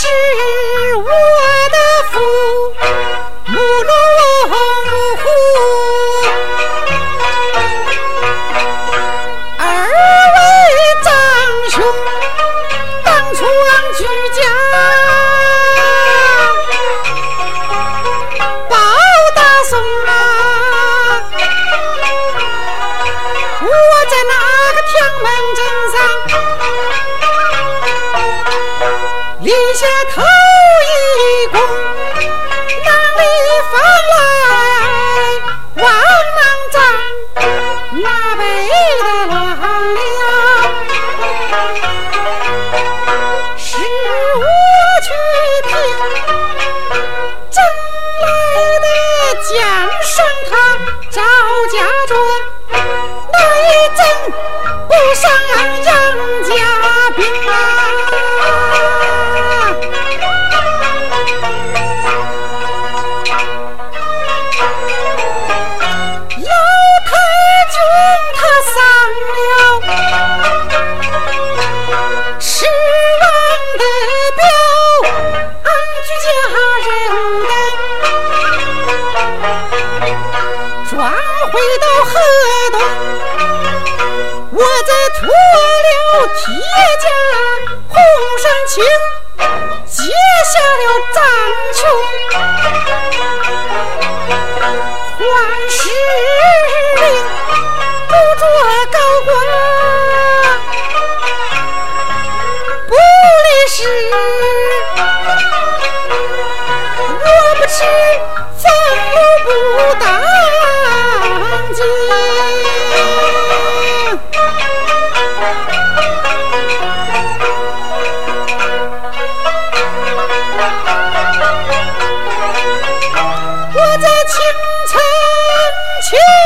是。下头。回到河东，我再脱了铁甲。我在清晨起。